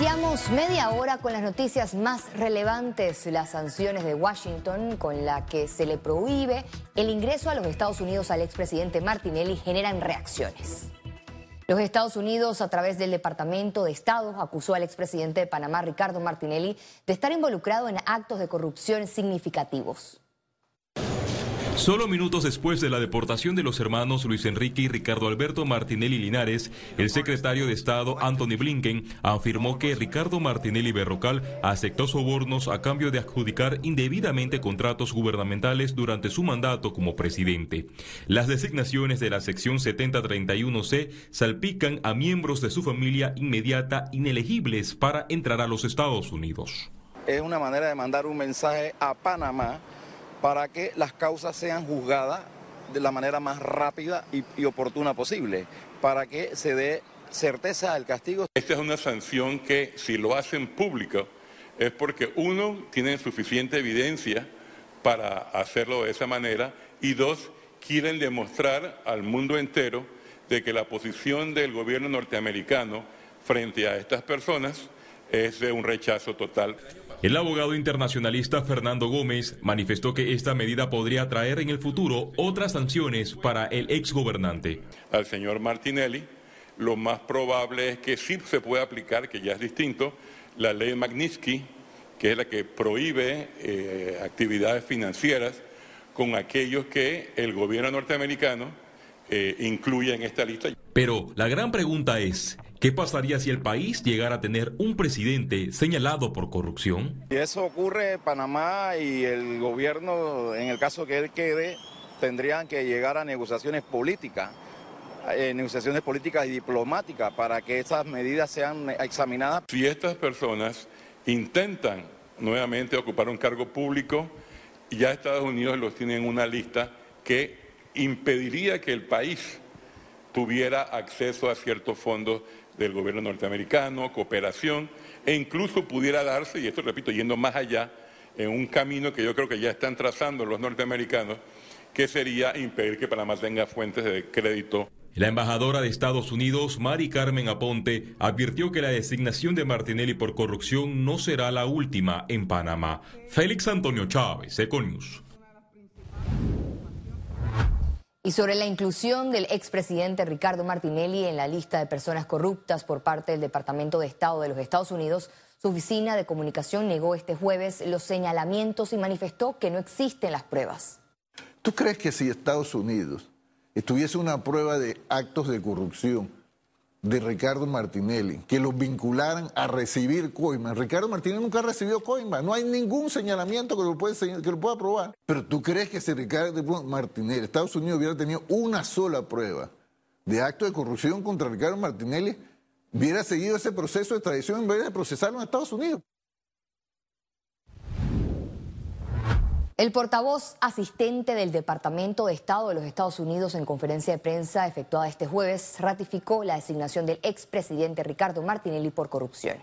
Iniciamos media hora con las noticias más relevantes, las sanciones de Washington con la que se le prohíbe el ingreso a los Estados Unidos al expresidente Martinelli generan reacciones. Los Estados Unidos, a través del Departamento de Estado, acusó al expresidente de Panamá, Ricardo Martinelli, de estar involucrado en actos de corrupción significativos. Solo minutos después de la deportación de los hermanos Luis Enrique y Ricardo Alberto Martinelli Linares, el secretario de Estado Anthony Blinken afirmó que Ricardo Martinelli Berrocal aceptó sobornos a cambio de adjudicar indebidamente contratos gubernamentales durante su mandato como presidente. Las designaciones de la sección 7031C salpican a miembros de su familia inmediata inelegibles para entrar a los Estados Unidos. Es una manera de mandar un mensaje a Panamá para que las causas sean juzgadas de la manera más rápida y, oportuna posible, para que se dé certeza al castigo. Esta es una sanción que si lo hacen público es porque uno, tiene suficiente evidencia para hacerlo de esa manera y dos, quieren demostrar al mundo entero de que la posición del gobierno norteamericano frente a estas personas es de un rechazo total. El abogado internacionalista Fernando Gómez manifestó que esta medida podría traer en el futuro otras sanciones para el exgobernante. Al señor Martinelli, lo más probable es que sí se pueda aplicar, que ya es distinto, la ley Magnitsky, que es la que prohíbe eh, actividades financieras con aquellos que el gobierno norteamericano eh, incluye en esta lista. Pero la gran pregunta es, ¿Qué pasaría si el país llegara a tener un presidente señalado por corrupción? Si eso ocurre, Panamá y el gobierno, en el caso que él quede, tendrían que llegar a negociaciones políticas, eh, negociaciones políticas y diplomáticas para que esas medidas sean examinadas. Si estas personas intentan nuevamente ocupar un cargo público, ya Estados Unidos los tiene en una lista que impediría que el país tuviera acceso a ciertos fondos del gobierno norteamericano, cooperación, e incluso pudiera darse, y esto repito, yendo más allá, en un camino que yo creo que ya están trazando los norteamericanos, que sería impedir que Panamá tenga fuentes de crédito. La embajadora de Estados Unidos, Mari Carmen Aponte, advirtió que la designación de Martinelli por corrupción no será la última en Panamá. Félix Antonio Chávez, Econius. Y sobre la inclusión del expresidente Ricardo Martinelli en la lista de personas corruptas por parte del Departamento de Estado de los Estados Unidos, su oficina de comunicación negó este jueves los señalamientos y manifestó que no existen las pruebas. ¿Tú crees que si Estados Unidos estuviese una prueba de actos de corrupción de Ricardo Martinelli, que los vincularan a recibir coima. Ricardo Martinelli nunca ha recibido coima, no hay ningún señalamiento que lo, puede, que lo pueda probar. Pero tú crees que si Ricardo Martinelli, Estados Unidos hubiera tenido una sola prueba de acto de corrupción contra Ricardo Martinelli, hubiera seguido ese proceso de extradición en vez de procesarlo en Estados Unidos. El portavoz asistente del Departamento de Estado de los Estados Unidos en conferencia de prensa efectuada este jueves ratificó la designación del expresidente Ricardo Martinelli por corrupción.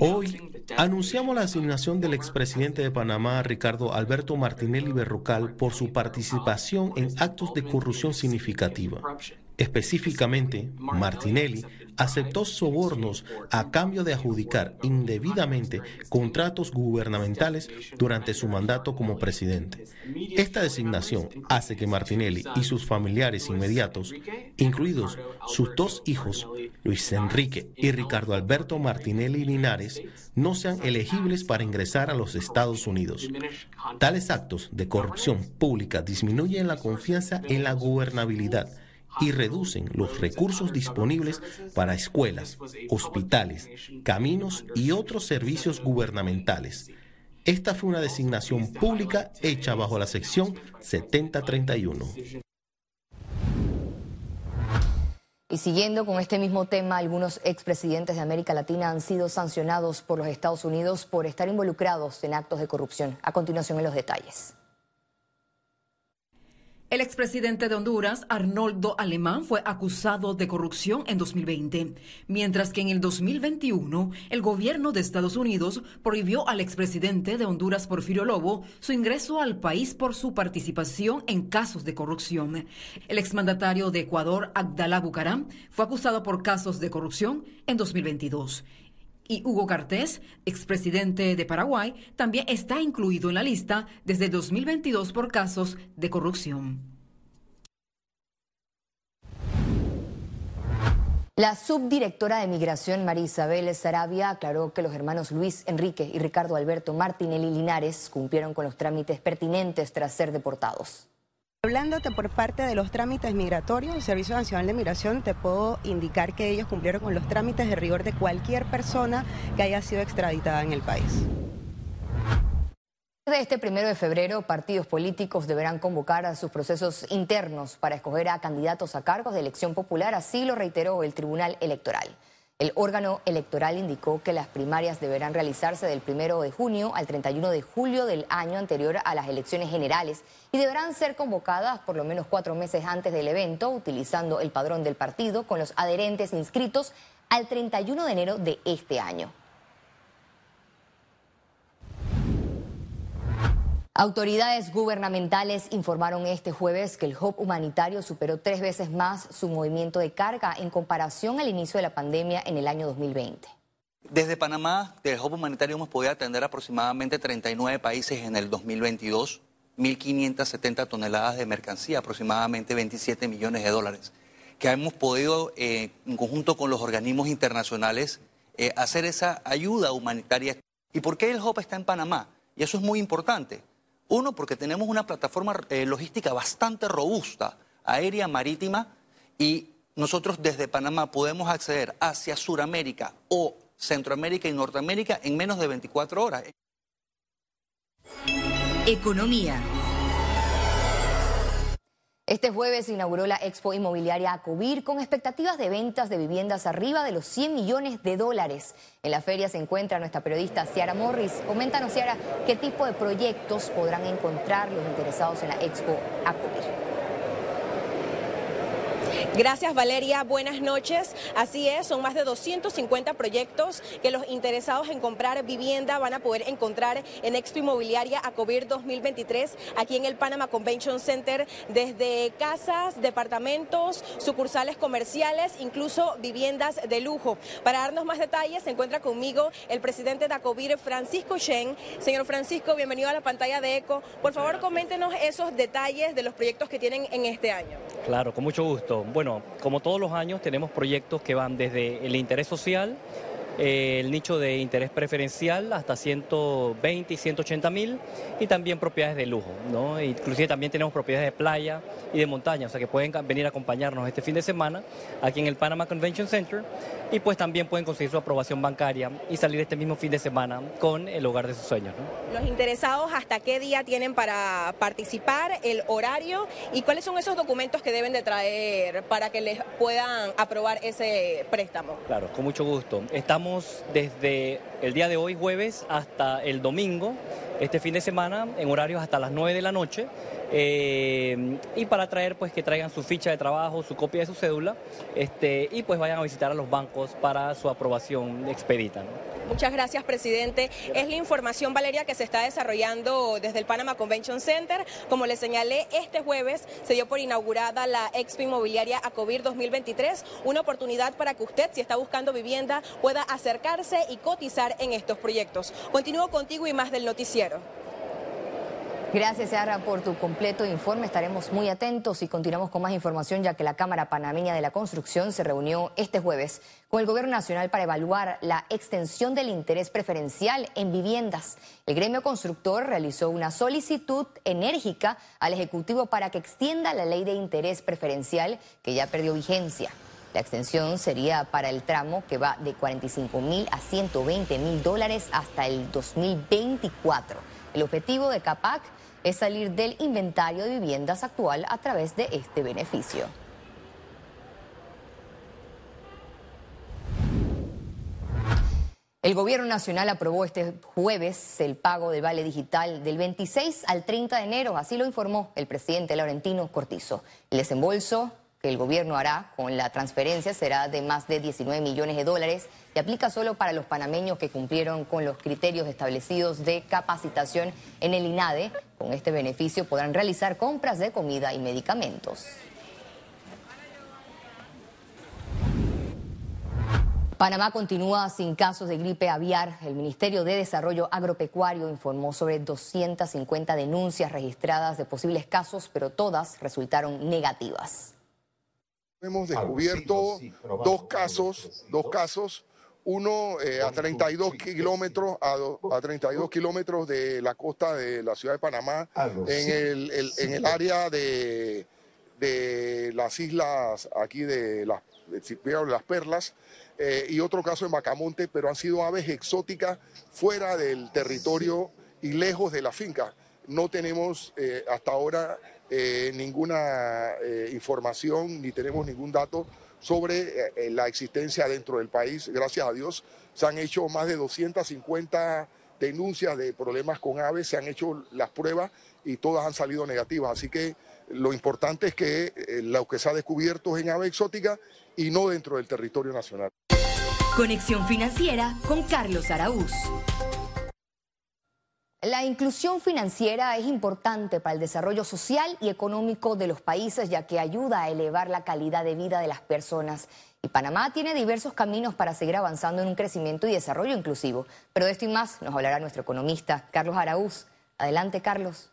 Hoy anunciamos la asignación del expresidente de Panamá, Ricardo Alberto Martinelli Berrocal, por su participación en actos de corrupción significativa. Específicamente, Martinelli aceptó sobornos a cambio de adjudicar indebidamente contratos gubernamentales durante su mandato como presidente. Esta designación hace que Martinelli y sus familiares inmediatos, incluidos sus dos hijos, Luis Enrique y Ricardo Alberto Martinelli Linares, no sean elegibles para ingresar a los Estados Unidos. Tales actos de corrupción pública disminuyen la confianza en la gobernabilidad y reducen los recursos disponibles para escuelas, hospitales, caminos y otros servicios gubernamentales. Esta fue una designación pública hecha bajo la sección 7031. Y siguiendo con este mismo tema, algunos expresidentes de América Latina han sido sancionados por los Estados Unidos por estar involucrados en actos de corrupción. A continuación en los detalles. El expresidente de Honduras, Arnoldo Alemán, fue acusado de corrupción en 2020, mientras que en el 2021 el gobierno de Estados Unidos prohibió al expresidente de Honduras, Porfirio Lobo, su ingreso al país por su participación en casos de corrupción. El exmandatario de Ecuador, Abdalá Bucaram, fue acusado por casos de corrupción en 2022 y Hugo Cartés, expresidente de Paraguay, también está incluido en la lista desde 2022 por casos de corrupción. La subdirectora de Migración, María Isabel Sarabia, aclaró que los hermanos Luis Enrique y Ricardo Alberto Martinelli Linares cumplieron con los trámites pertinentes tras ser deportados. Hablándote por parte de los trámites migratorios, el Servicio Nacional de Migración te puedo indicar que ellos cumplieron con los trámites de rigor de cualquier persona que haya sido extraditada en el país. Desde este primero de febrero, partidos políticos deberán convocar a sus procesos internos para escoger a candidatos a cargos de elección popular, así lo reiteró el Tribunal Electoral. El órgano electoral indicó que las primarias deberán realizarse del 1 de junio al 31 de julio del año anterior a las elecciones generales y deberán ser convocadas por lo menos cuatro meses antes del evento, utilizando el padrón del partido con los adherentes inscritos al 31 de enero de este año. Autoridades gubernamentales informaron este jueves que el hub humanitario superó tres veces más su movimiento de carga en comparación al inicio de la pandemia en el año 2020. Desde Panamá, del hub humanitario hemos podido atender aproximadamente 39 países en el 2022, 1.570 toneladas de mercancía, aproximadamente 27 millones de dólares, que hemos podido, eh, en conjunto con los organismos internacionales, eh, hacer esa ayuda humanitaria. ¿Y por qué el hub está en Panamá? Y eso es muy importante uno, porque tenemos una plataforma eh, logística bastante robusta, aérea, marítima, y nosotros desde Panamá podemos acceder hacia Sudamérica o Centroamérica y Norteamérica en menos de 24 horas. Economía. Este jueves se inauguró la Expo Inmobiliaria Acobir con expectativas de ventas de viviendas arriba de los 100 millones de dólares. En la feria se encuentra nuestra periodista Ciara Morris. Coméntanos, Ciara, qué tipo de proyectos podrán encontrar los interesados en la Expo Acobir. Gracias Valeria, buenas noches. Así es, son más de 250 proyectos que los interesados en comprar vivienda van a poder encontrar en Expo Inmobiliaria Acobir 2023 aquí en el Panama Convention Center, desde casas, departamentos, sucursales comerciales, incluso viviendas de lujo. Para darnos más detalles se encuentra conmigo el presidente de Acobir, Francisco Shen. Señor Francisco, bienvenido a la pantalla de ECO. Por favor, coméntenos esos detalles de los proyectos que tienen en este año. Claro, con mucho gusto. Bueno, como todos los años tenemos proyectos que van desde el interés social, eh, el nicho de interés preferencial hasta 120 y 180 mil y también propiedades de lujo, ¿no? Inclusive también tenemos propiedades de playa y de montaña, o sea que pueden venir a acompañarnos este fin de semana aquí en el Panama Convention Center y pues también pueden conseguir su aprobación bancaria y salir este mismo fin de semana con el hogar de sus sueños. Los interesados, ¿hasta qué día tienen para participar, el horario y cuáles son esos documentos que deben de traer para que les puedan aprobar ese préstamo? Claro, con mucho gusto. Estamos desde el día de hoy, jueves, hasta el domingo, este fin de semana, en horarios hasta las 9 de la noche. Eh, y para traer pues que traigan su ficha de trabajo, su copia de su cédula este, y pues vayan a visitar a los bancos para su aprobación expedita. Muchas gracias, presidente. Es la información, Valeria, que se está desarrollando desde el Panama Convention Center. Como le señalé, este jueves se dio por inaugurada la Expo Inmobiliaria Acovir 2023, una oportunidad para que usted, si está buscando vivienda, pueda acercarse y cotizar en estos proyectos. Continúo contigo y más del noticiero. Gracias, Sara, por tu completo informe. Estaremos muy atentos y continuamos con más información, ya que la Cámara Panameña de la Construcción se reunió este jueves con el Gobierno Nacional para evaluar la extensión del interés preferencial en viviendas. El gremio constructor realizó una solicitud enérgica al Ejecutivo para que extienda la ley de interés preferencial que ya perdió vigencia. La extensión sería para el tramo que va de 45 mil a 120 mil dólares hasta el 2024. El objetivo de CAPAC es salir del inventario de viviendas actual a través de este beneficio. El Gobierno Nacional aprobó este jueves el pago del vale digital del 26 al 30 de enero, así lo informó el presidente Laurentino Cortizo. El desembolso que el gobierno hará con la transferencia será de más de 19 millones de dólares y aplica solo para los panameños que cumplieron con los criterios establecidos de capacitación en el INADE. Con este beneficio podrán realizar compras de comida y medicamentos. Panamá continúa sin casos de gripe aviar. El Ministerio de Desarrollo Agropecuario informó sobre 250 denuncias registradas de posibles casos, pero todas resultaron negativas. Hemos descubierto dos casos, dos casos, uno eh, a 32 kilómetros a, 32 kilómetros de la costa de la ciudad de Panamá, en el, en el área de, de las islas aquí de las, de las Perlas eh, y otro caso en Bacamonte, pero han sido aves exóticas fuera del territorio y lejos de la finca. No tenemos eh, hasta ahora eh, ninguna información ni tenemos ningún dato sobre la existencia dentro del país. Gracias a Dios se han hecho más de 250 denuncias de problemas con aves, se han hecho las pruebas y todas han salido negativas. Así que lo importante es que lo que se ha descubierto es en ave exótica y no dentro del territorio nacional. Conexión financiera con Carlos Araúz. La inclusión financiera es importante para el desarrollo social y económico de los países, ya que ayuda a elevar la calidad de vida de las personas. Y Panamá tiene diversos caminos para seguir avanzando en un crecimiento y desarrollo inclusivo. Pero de esto y más nos hablará nuestro economista, Carlos Araúz. Adelante, Carlos.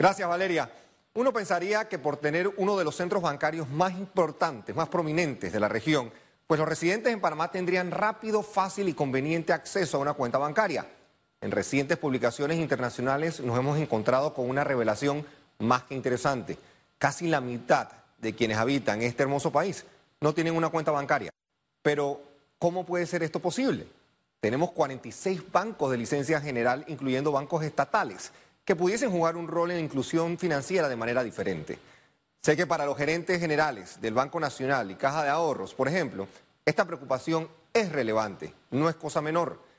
Gracias, Valeria. Uno pensaría que por tener uno de los centros bancarios más importantes, más prominentes de la región, pues los residentes en Panamá tendrían rápido, fácil y conveniente acceso a una cuenta bancaria. En recientes publicaciones internacionales nos hemos encontrado con una revelación más que interesante. Casi la mitad de quienes habitan este hermoso país no tienen una cuenta bancaria. Pero, ¿cómo puede ser esto posible? Tenemos 46 bancos de licencia general, incluyendo bancos estatales, que pudiesen jugar un rol en la inclusión financiera de manera diferente. Sé que para los gerentes generales del Banco Nacional y Caja de Ahorros, por ejemplo, esta preocupación es relevante, no es cosa menor.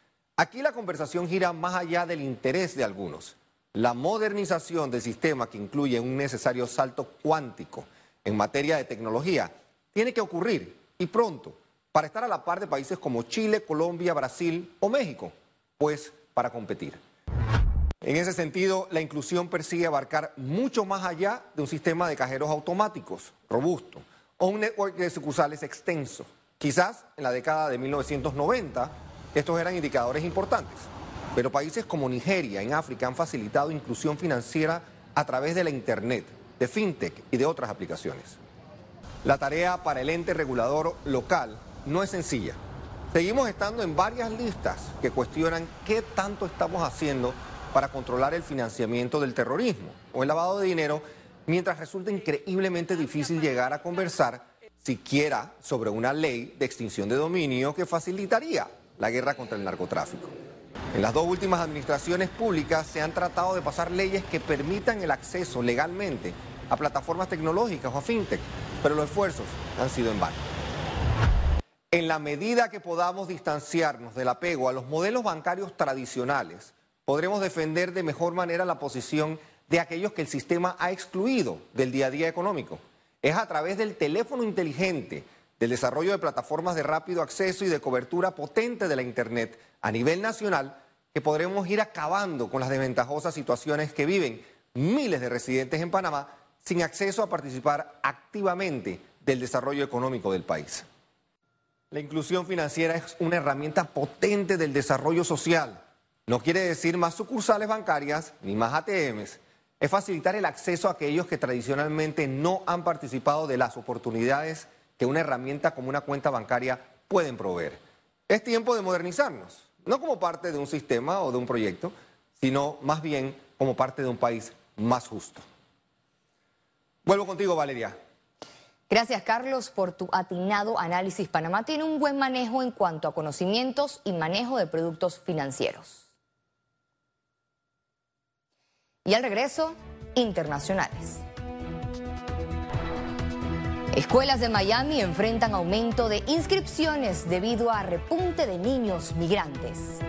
Aquí la conversación gira más allá del interés de algunos. La modernización del sistema que incluye un necesario salto cuántico en materia de tecnología tiene que ocurrir y pronto para estar a la par de países como Chile, Colombia, Brasil o México, pues para competir. En ese sentido, la inclusión persigue abarcar mucho más allá de un sistema de cajeros automáticos robusto o un network de sucursales extenso. Quizás en la década de 1990 estos eran indicadores importantes, pero países como Nigeria en África han facilitado inclusión financiera a través de la Internet, de FinTech y de otras aplicaciones. La tarea para el ente regulador local no es sencilla. Seguimos estando en varias listas que cuestionan qué tanto estamos haciendo para controlar el financiamiento del terrorismo o el lavado de dinero, mientras resulta increíblemente difícil llegar a conversar siquiera sobre una ley de extinción de dominio que facilitaría la guerra contra el narcotráfico. En las dos últimas administraciones públicas se han tratado de pasar leyes que permitan el acceso legalmente a plataformas tecnológicas o a fintech, pero los esfuerzos han sido en vano. En la medida que podamos distanciarnos del apego a los modelos bancarios tradicionales, podremos defender de mejor manera la posición de aquellos que el sistema ha excluido del día a día económico. Es a través del teléfono inteligente, del desarrollo de plataformas de rápido acceso y de cobertura potente de la Internet a nivel nacional que podremos ir acabando con las desventajosas situaciones que viven miles de residentes en Panamá sin acceso a participar activamente del desarrollo económico del país. La inclusión financiera es una herramienta potente del desarrollo social no quiere decir más sucursales bancarias ni más ATMs. Es facilitar el acceso a aquellos que tradicionalmente no han participado de las oportunidades que una herramienta como una cuenta bancaria pueden proveer. Es tiempo de modernizarnos, no como parte de un sistema o de un proyecto, sino más bien como parte de un país más justo. Vuelvo contigo, Valeria. Gracias, Carlos, por tu atinado análisis. Panamá tiene un buen manejo en cuanto a conocimientos y manejo de productos financieros. Y al regreso, internacionales. Escuelas de Miami enfrentan aumento de inscripciones debido a repunte de niños migrantes.